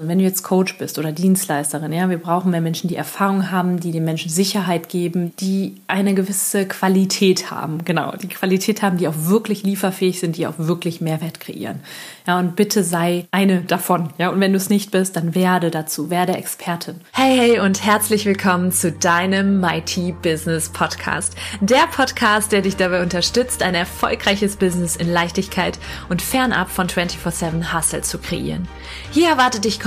Wenn du jetzt Coach bist oder Dienstleisterin, ja, wir brauchen mehr Menschen, die Erfahrung haben, die den Menschen Sicherheit geben, die eine gewisse Qualität haben. Genau, die Qualität haben, die auch wirklich lieferfähig sind, die auch wirklich Mehrwert kreieren. Ja, und bitte sei eine davon. Ja, und wenn du es nicht bist, dann werde dazu, werde Expertin. Hey, hey und herzlich willkommen zu deinem Mighty Business Podcast. Der Podcast, der dich dabei unterstützt, ein erfolgreiches Business in Leichtigkeit und fernab von 24-7 Hustle zu kreieren. Hier erwartet dich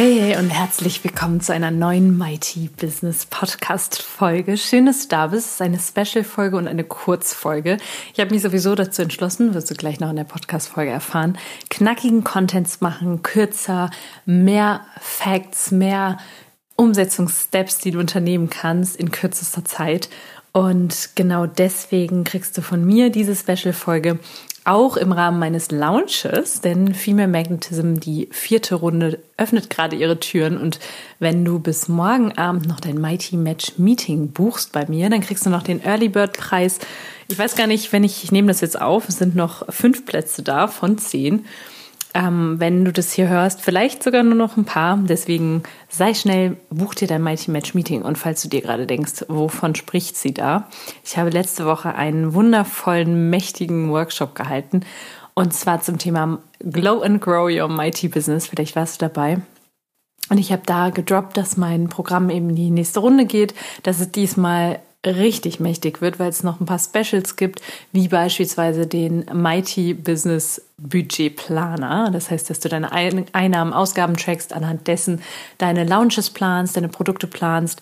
Hey, und herzlich willkommen zu einer neuen Mighty Business Podcast Folge. Schön, dass du da bist. Es ist eine Special Folge und eine Kurzfolge. Ich habe mich sowieso dazu entschlossen, wirst du gleich noch in der Podcast Folge erfahren, knackigen Contents machen, kürzer, mehr Facts, mehr Umsetzungssteps, die du unternehmen kannst in kürzester Zeit. Und genau deswegen kriegst du von mir diese Special-Folge auch im Rahmen meines Launches, denn Female Magnetism, die vierte Runde, öffnet gerade ihre Türen und wenn du bis morgen Abend noch dein Mighty Match Meeting buchst bei mir, dann kriegst du noch den Early Bird Preis. Ich weiß gar nicht, wenn ich, ich nehme das jetzt auf, es sind noch fünf Plätze da von zehn ähm, wenn du das hier hörst, vielleicht sogar nur noch ein paar. Deswegen sei schnell, buch dir dein Mighty Match Meeting. Und falls du dir gerade denkst, wovon spricht sie da? Ich habe letzte Woche einen wundervollen, mächtigen Workshop gehalten. Und zwar zum Thema Glow and Grow Your Mighty Business. Vielleicht warst du dabei. Und ich habe da gedroppt, dass mein Programm eben die nächste Runde geht, dass es diesmal richtig mächtig wird, weil es noch ein paar Specials gibt, wie beispielsweise den Mighty Business Budget Planer. Das heißt, dass du deine Einnahmen, Ausgaben trackst, anhand dessen deine Launches planst, deine Produkte planst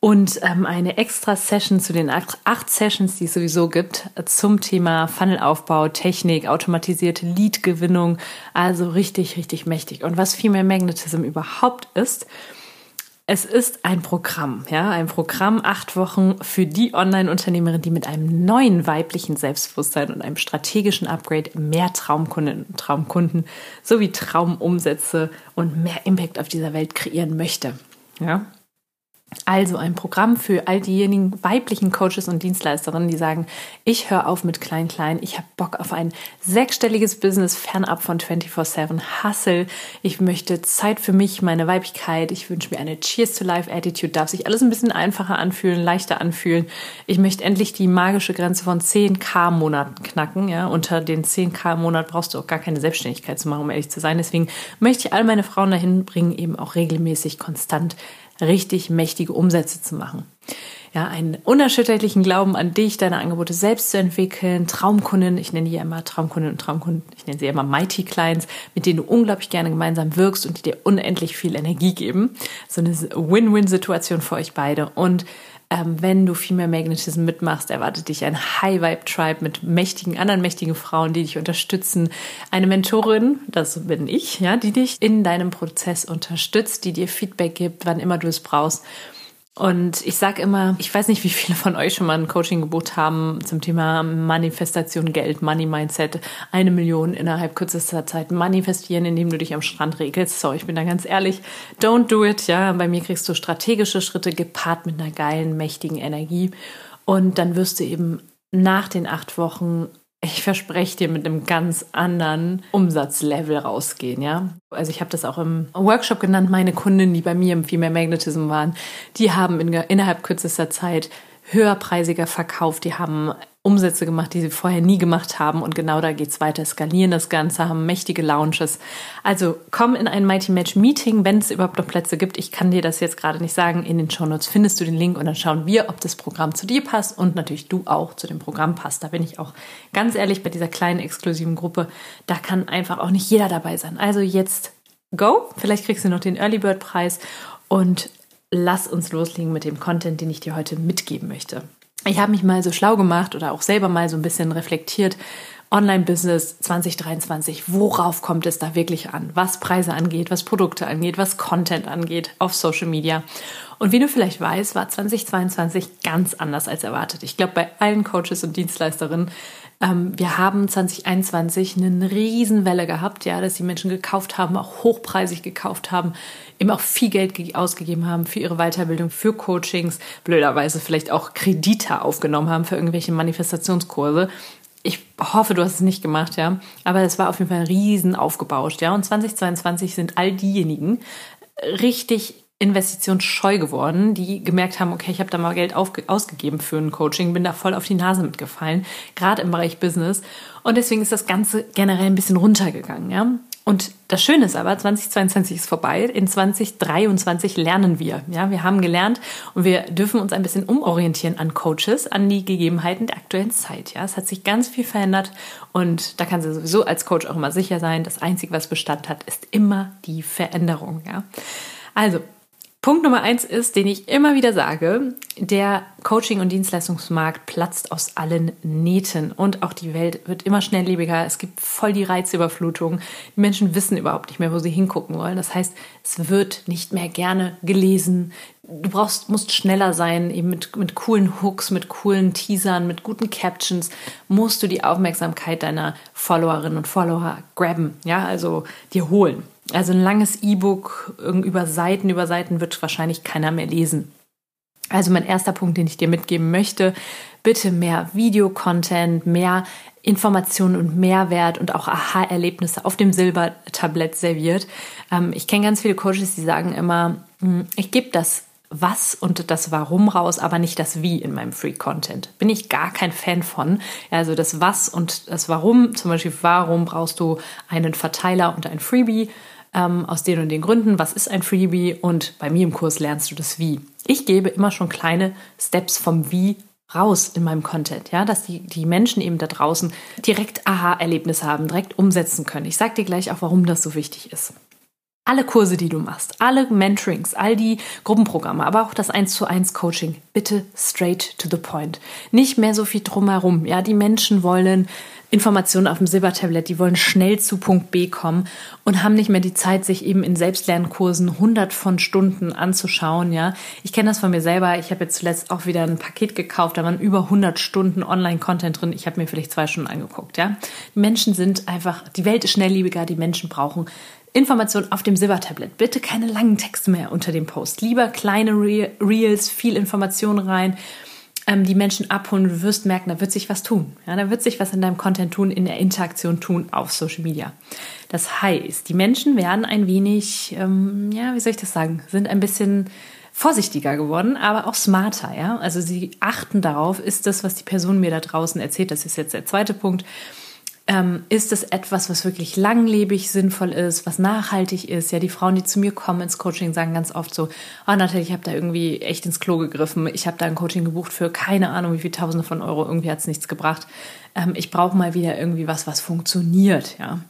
und ähm, eine extra Session zu den acht, acht, Sessions, die es sowieso gibt, zum Thema Funnelaufbau, Technik, automatisierte Lead-Gewinnung. Also richtig, richtig mächtig. Und was Female Magnetism überhaupt ist, es ist ein Programm, ja, ein Programm, acht Wochen für die Online-Unternehmerin, die mit einem neuen weiblichen Selbstbewusstsein und einem strategischen Upgrade mehr Traumkunden und Traumkunden sowie Traumumsätze und mehr Impact auf dieser Welt kreieren möchte. Ja, also ein Programm für all diejenigen weiblichen Coaches und Dienstleisterinnen, die sagen, ich höre auf mit Klein Klein, ich habe Bock auf ein sechsstelliges Business fernab von 24/7 Hustle. Ich möchte Zeit für mich, meine Weiblichkeit. Ich wünsche mir eine Cheers to Life Attitude. Darf sich alles ein bisschen einfacher anfühlen, leichter anfühlen. Ich möchte endlich die magische Grenze von 10k Monaten knacken. Ja, unter den 10k Monat brauchst du auch gar keine Selbstständigkeit zu machen, um ehrlich zu sein. Deswegen möchte ich all meine Frauen dahin bringen, eben auch regelmäßig konstant richtig mächtige Umsätze zu machen. Ja, einen unerschütterlichen Glauben an dich, deine Angebote selbst zu entwickeln, Traumkunden, ich nenne die ja immer Traumkunden und Traumkunden, ich nenne sie immer Mighty Clients, mit denen du unglaublich gerne gemeinsam wirkst und die dir unendlich viel Energie geben. So eine Win-Win-Situation für euch beide. Und ähm, wenn du viel mehr Magnetism mitmachst, erwartet dich ein High-Vibe-Tribe mit mächtigen, anderen mächtigen Frauen, die dich unterstützen. Eine Mentorin, das bin ich, ja, die dich in deinem Prozess unterstützt, die dir Feedback gibt, wann immer du es brauchst. Und ich sage immer, ich weiß nicht, wie viele von euch schon mal ein Coaching gebucht haben zum Thema Manifestation, Geld, Money Mindset, eine Million innerhalb kürzester Zeit manifestieren, indem du dich am Strand regelst. So, ich bin da ganz ehrlich, don't do it. Ja, bei mir kriegst du strategische Schritte gepaart mit einer geilen, mächtigen Energie. Und dann wirst du eben nach den acht Wochen ich verspreche dir mit einem ganz anderen Umsatzlevel rausgehen, ja. Also ich habe das auch im Workshop genannt, meine Kunden, die bei mir im Female Magnetism waren, die haben in, innerhalb kürzester Zeit höherpreisiger verkauft, die haben Umsätze gemacht, die sie vorher nie gemacht haben. Und genau da geht's weiter. Skalieren das Ganze, haben mächtige Launches. Also komm in ein Mighty Match Meeting, wenn es überhaupt noch Plätze gibt. Ich kann dir das jetzt gerade nicht sagen. In den Show Notes findest du den Link und dann schauen wir, ob das Programm zu dir passt und natürlich du auch zu dem Programm passt. Da bin ich auch ganz ehrlich bei dieser kleinen exklusiven Gruppe. Da kann einfach auch nicht jeder dabei sein. Also jetzt go. Vielleicht kriegst du noch den Early Bird Preis und lass uns loslegen mit dem Content, den ich dir heute mitgeben möchte ich habe mich mal so schlau gemacht oder auch selber mal so ein bisschen reflektiert Online-Business 2023, worauf kommt es da wirklich an? Was Preise angeht, was Produkte angeht, was Content angeht auf Social Media. Und wie du vielleicht weißt, war 2022 ganz anders als erwartet. Ich glaube, bei allen Coaches und Dienstleisterinnen ähm, wir haben 2021 eine Riesenwelle gehabt, ja, dass die Menschen gekauft haben, auch hochpreisig gekauft haben, eben auch viel Geld ausgegeben haben für ihre Weiterbildung, für Coachings, blöderweise vielleicht auch Kredite aufgenommen haben für irgendwelche Manifestationskurse. Ich hoffe, du hast es nicht gemacht, ja. Aber es war auf jeden Fall riesen aufgebauscht, ja. Und 2022 sind all diejenigen richtig investitionsscheu geworden, die gemerkt haben, okay, ich habe da mal Geld ausgegeben für ein Coaching, bin da voll auf die Nase mitgefallen, gerade im Bereich Business. Und deswegen ist das Ganze generell ein bisschen runtergegangen. Ja? Und das Schöne ist aber, 2022 ist vorbei, in 2023 lernen wir. Ja, wir haben gelernt und wir dürfen uns ein bisschen umorientieren an Coaches, an die Gegebenheiten der aktuellen Zeit. Ja, es hat sich ganz viel verändert und da kann sie sowieso als Coach auch immer sicher sein, das Einzige, was Bestand hat, ist immer die Veränderung. Ja, also Punkt Nummer eins ist, den ich immer wieder sage, der Coaching- und Dienstleistungsmarkt platzt aus allen Nähten und auch die Welt wird immer schnelllebiger. Es gibt voll die Reizüberflutung. Die Menschen wissen überhaupt nicht mehr, wo sie hingucken wollen. Das heißt, es wird nicht mehr gerne gelesen. Du brauchst, musst schneller sein, eben mit, mit coolen Hooks, mit coolen Teasern, mit guten Captions, musst du die Aufmerksamkeit deiner Followerinnen und Follower grabben, ja, also dir holen. Also ein langes E-Book über Seiten über Seiten wird wahrscheinlich keiner mehr lesen. Also mein erster Punkt, den ich dir mitgeben möchte, bitte mehr Videocontent, mehr Informationen und Mehrwert und auch Aha-Erlebnisse auf dem Silbertablett serviert. Ähm, ich kenne ganz viele Coaches, die sagen immer, hm, ich gebe das was und das Warum raus, aber nicht das Wie in meinem Free Content. Bin ich gar kein Fan von. Also das Was und das Warum, zum Beispiel, warum brauchst du einen Verteiler und ein Freebie? Ähm, aus den und den Gründen, was ist ein Freebie und bei mir im Kurs lernst du das Wie. Ich gebe immer schon kleine Steps vom Wie raus in meinem Content, ja, dass die, die Menschen eben da draußen direkt Aha-Erlebnis haben, direkt umsetzen können. Ich sage dir gleich auch, warum das so wichtig ist alle Kurse, die du machst, alle Mentorings, all die Gruppenprogramme, aber auch das 1 zu 1 Coaching, bitte straight to the point. Nicht mehr so viel drumherum. Ja, die Menschen wollen Informationen auf dem Silbertablett, die wollen schnell zu Punkt B kommen und haben nicht mehr die Zeit, sich eben in Selbstlernkursen hundert von Stunden anzuschauen, ja. Ich kenne das von mir selber. Ich habe jetzt zuletzt auch wieder ein Paket gekauft, da waren über 100 Stunden Online-Content drin. Ich habe mir vielleicht zwei Stunden angeguckt, ja. Die Menschen sind einfach, die Welt ist schnelllebiger, die Menschen brauchen Information auf dem Silbertablett. Bitte keine langen Texte mehr unter dem Post. Lieber kleine Reels, viel Information rein, ähm, die Menschen abholen. Du wirst merken, da wird sich was tun. Ja, da wird sich was in deinem Content tun, in der Interaktion tun auf Social Media. Das heißt, die Menschen werden ein wenig, ähm, ja, wie soll ich das sagen, sind ein bisschen vorsichtiger geworden, aber auch smarter, ja. Also sie achten darauf, ist das, was die Person mir da draußen erzählt, das ist jetzt der zweite Punkt, ähm, ist es etwas, was wirklich langlebig sinnvoll ist, was nachhaltig ist? Ja, die Frauen, die zu mir kommen ins Coaching, sagen ganz oft so, oh Nathalie, ich habe da irgendwie echt ins Klo gegriffen. Ich habe da ein Coaching gebucht für keine Ahnung, wie viel Tausende von Euro. Irgendwie hat es nichts gebracht. Ähm, ich brauche mal wieder irgendwie was, was funktioniert, ja.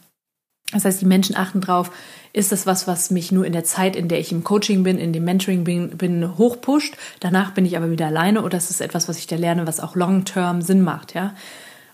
Das heißt, die Menschen achten drauf, ist das was, was mich nur in der Zeit, in der ich im Coaching bin, in dem Mentoring bin, bin hochpusht. Danach bin ich aber wieder alleine oder ist es etwas, was ich da lerne, was auch long-term Sinn macht, ja.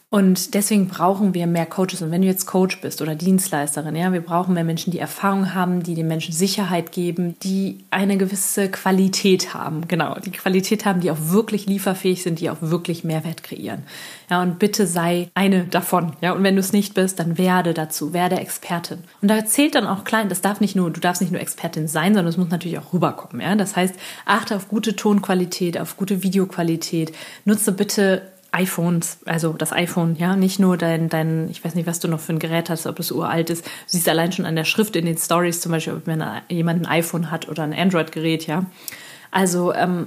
Und deswegen brauchen wir mehr Coaches. Und wenn du jetzt Coach bist oder Dienstleisterin, ja, wir brauchen mehr Menschen, die Erfahrung haben, die den Menschen Sicherheit geben, die eine gewisse Qualität haben. Genau, die Qualität haben, die auch wirklich lieferfähig sind, die auch wirklich Mehrwert kreieren. Ja, und bitte sei eine davon. Ja, und wenn du es nicht bist, dann werde dazu, werde Expertin. Und da zählt dann auch klein, das darf nicht nur, du darfst nicht nur Expertin sein, sondern es muss natürlich auch rüberkommen. Ja, das heißt, achte auf gute Tonqualität, auf gute Videoqualität. Nutze bitte iPhones, also das iPhone, ja, nicht nur dein, dein, ich weiß nicht, was du noch für ein Gerät hast, ob es uralt ist. Du siehst allein schon an der Schrift in den Stories zum Beispiel, ob jemand ein iPhone hat oder ein Android-Gerät, ja. Also ähm,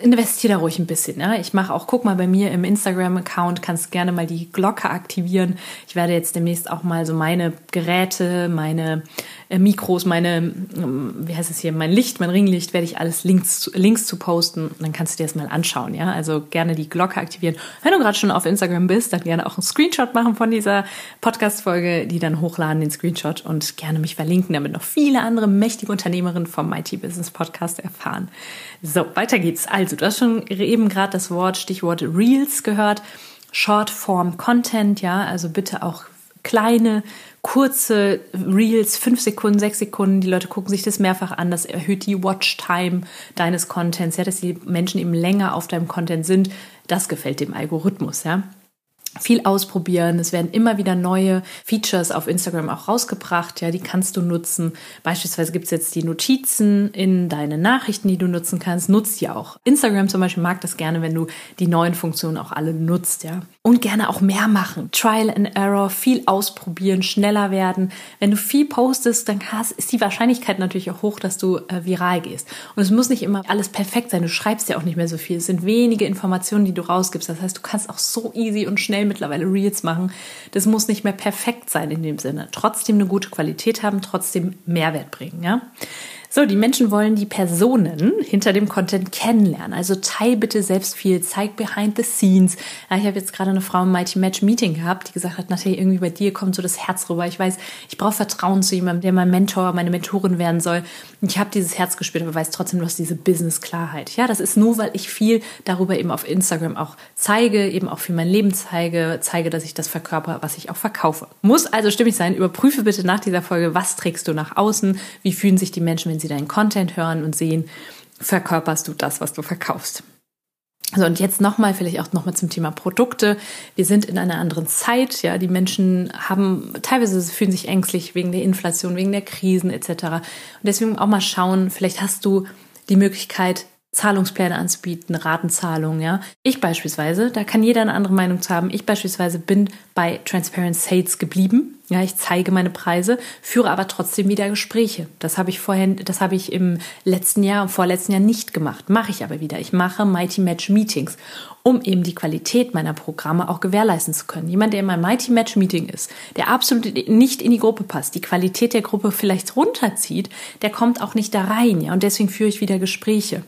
investiere da ruhig ein bisschen. Ja? Ich mache auch, guck mal bei mir im Instagram-Account, kannst gerne mal die Glocke aktivieren. Ich werde jetzt demnächst auch mal so meine Geräte, meine äh, Mikros, meine, ähm, wie heißt es hier, mein Licht, mein Ringlicht, werde ich alles Links, Links zu posten. Und dann kannst du dir das mal anschauen. Ja, also gerne die Glocke aktivieren. Wenn du gerade schon auf Instagram bist, dann gerne auch einen Screenshot machen von dieser Podcast-Folge, die dann hochladen, den Screenshot und gerne mich verlinken, damit noch viele andere mächtige Unternehmerinnen vom Mighty Business Podcast erfahren. So, weiter geht's. Also, du hast schon eben gerade das Wort, Stichwort Reels gehört. Short-Form-Content, ja, also bitte auch kleine, kurze Reels, fünf Sekunden, sechs Sekunden. Die Leute gucken sich das mehrfach an. Das erhöht die Watchtime deines Contents, ja, dass die Menschen eben länger auf deinem Content sind. Das gefällt dem Algorithmus, ja viel ausprobieren. Es werden immer wieder neue Features auf Instagram auch rausgebracht. Ja, die kannst du nutzen. Beispielsweise gibt es jetzt die Notizen in deine Nachrichten, die du nutzen kannst. Nutzt die auch. Instagram zum Beispiel mag das gerne, wenn du die neuen Funktionen auch alle nutzt. Ja, und gerne auch mehr machen. Trial and Error, viel ausprobieren, schneller werden. Wenn du viel postest, dann ist die Wahrscheinlichkeit natürlich auch hoch, dass du äh, viral gehst. Und es muss nicht immer alles perfekt sein. Du schreibst ja auch nicht mehr so viel. Es sind wenige Informationen, die du rausgibst. Das heißt, du kannst auch so easy und schnell schnell mittlerweile Reels machen. Das muss nicht mehr perfekt sein in dem Sinne. Trotzdem eine gute Qualität haben, trotzdem Mehrwert bringen, ja. So, die Menschen wollen die Personen hinter dem Content kennenlernen. Also teil bitte selbst viel, zeig behind the scenes. Ja, ich habe jetzt gerade eine Frau im Mighty Match Meeting gehabt, die gesagt hat, Natalie, irgendwie bei dir kommt so das Herz rüber. Ich weiß, ich brauche Vertrauen zu jemandem, der mein Mentor, meine Mentorin werden soll. Ich habe dieses Herz gespürt, aber weiß trotzdem, du hast diese Business-Klarheit. Ja, das ist nur, weil ich viel darüber eben auf Instagram auch zeige, eben auch für mein Leben zeige, zeige, dass ich das verkörper, was ich auch verkaufe. Muss also stimmig sein. Überprüfe bitte nach dieser Folge, was trägst du nach außen? Wie fühlen sich die Menschen, wenn sie deinen Content hören und sehen, verkörperst du das, was du verkaufst. So, und jetzt nochmal, vielleicht auch nochmal zum Thema Produkte. Wir sind in einer anderen Zeit, ja. Die Menschen haben, teilweise fühlen sich ängstlich wegen der Inflation, wegen der Krisen etc. Und deswegen auch mal schauen, vielleicht hast du die Möglichkeit, Zahlungspläne anzubieten, Ratenzahlungen, ja. Ich beispielsweise, da kann jeder eine andere Meinung zu haben. Ich beispielsweise bin bei Transparent Sales geblieben. Ja, ich zeige meine Preise, führe aber trotzdem wieder Gespräche. Das habe ich vorher, das habe ich im letzten Jahr, im vorletzten Jahr nicht gemacht. Mache ich aber wieder. Ich mache Mighty Match Meetings, um eben die Qualität meiner Programme auch gewährleisten zu können. Jemand, der in meinem Mighty Match Meeting ist, der absolut nicht in die Gruppe passt, die Qualität der Gruppe vielleicht runterzieht, der kommt auch nicht da rein, ja. Und deswegen führe ich wieder Gespräche.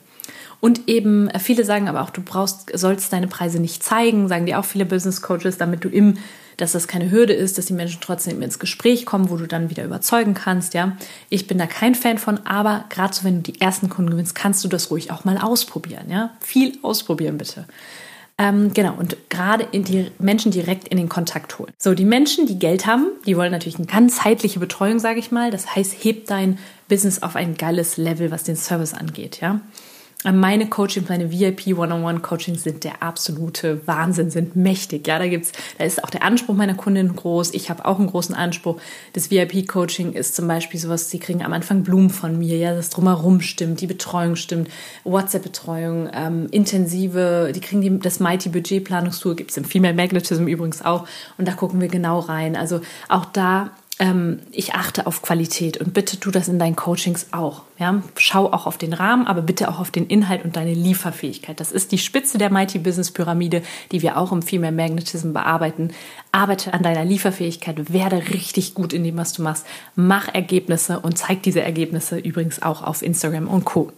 Und eben, äh, viele sagen aber auch, du brauchst, sollst deine Preise nicht zeigen, sagen dir auch viele Business Coaches, damit du im, dass das keine Hürde ist, dass die Menschen trotzdem ins Gespräch kommen, wo du dann wieder überzeugen kannst, ja. Ich bin da kein Fan von, aber gerade so, wenn du die ersten Kunden gewinnst, kannst du das ruhig auch mal ausprobieren, ja. Viel ausprobieren, bitte. Ähm, genau, und gerade in die Menschen direkt in den Kontakt holen. So, die Menschen, die Geld haben, die wollen natürlich eine ganzheitliche Betreuung, sage ich mal. Das heißt, heb dein Business auf ein geiles Level, was den Service angeht, ja. Meine Coaching, meine VIP One-on-One-Coachings sind der absolute Wahnsinn, sind mächtig. Ja, da gibt's, da ist auch der Anspruch meiner Kundin groß. Ich habe auch einen großen Anspruch. Das VIP-Coaching ist zum Beispiel sowas, sie kriegen am Anfang Blumen von mir, ja, das drumherum stimmt, die Betreuung stimmt, WhatsApp-Betreuung, ähm, intensive, die kriegen die, das Mighty Budget-Planungstool, gibt's im Female Magnetism übrigens auch. Und da gucken wir genau rein. Also auch da ähm, ich achte auf Qualität und bitte tu das in deinen Coachings auch. Ja? Schau auch auf den Rahmen, aber bitte auch auf den Inhalt und deine Lieferfähigkeit. Das ist die Spitze der Mighty Business Pyramide, die wir auch im Female Magnetism bearbeiten. Arbeite an deiner Lieferfähigkeit, werde richtig gut in dem, was du machst. Mach Ergebnisse und zeig diese Ergebnisse übrigens auch auf Instagram und Co.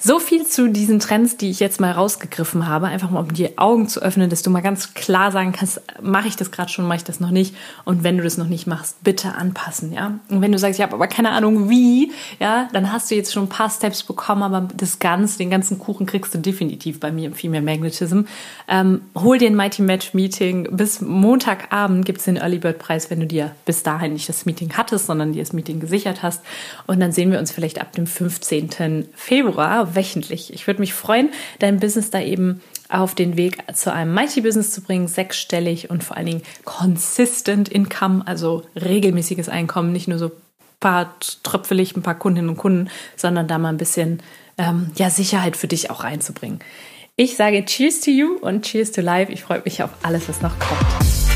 So viel zu diesen Trends, die ich jetzt mal rausgegriffen habe, einfach mal um die Augen zu öffnen, dass du mal ganz klar sagen kannst, mache ich das gerade schon, mache ich das noch nicht und wenn du das noch nicht machst, bitte anpassen, ja? Und wenn du sagst, ich habe aber keine Ahnung wie, ja, dann hast du jetzt schon ein paar Steps bekommen, aber das Ganze, den ganzen Kuchen kriegst du definitiv bei mir im Female Magnetism. Ähm, hol dir ein Mighty Match Meeting. Bis Montagabend gibt es den Early Bird Preis, wenn du dir bis dahin nicht das Meeting hattest, sondern dir das Meeting gesichert hast. Und dann sehen wir uns vielleicht ab dem 15. Februar wöchentlich. Ich würde mich freuen, dein Business da eben auf den Weg zu einem Mighty Business zu bringen, sechsstellig und vor allen Dingen consistent Income, also regelmäßiges Einkommen, nicht nur so paar tröpfelig, ein paar Kundinnen und Kunden, sondern da mal ein bisschen ähm, ja, Sicherheit für dich auch reinzubringen. Ich sage Cheers to you und Cheers to Life. Ich freue mich auf alles, was noch kommt.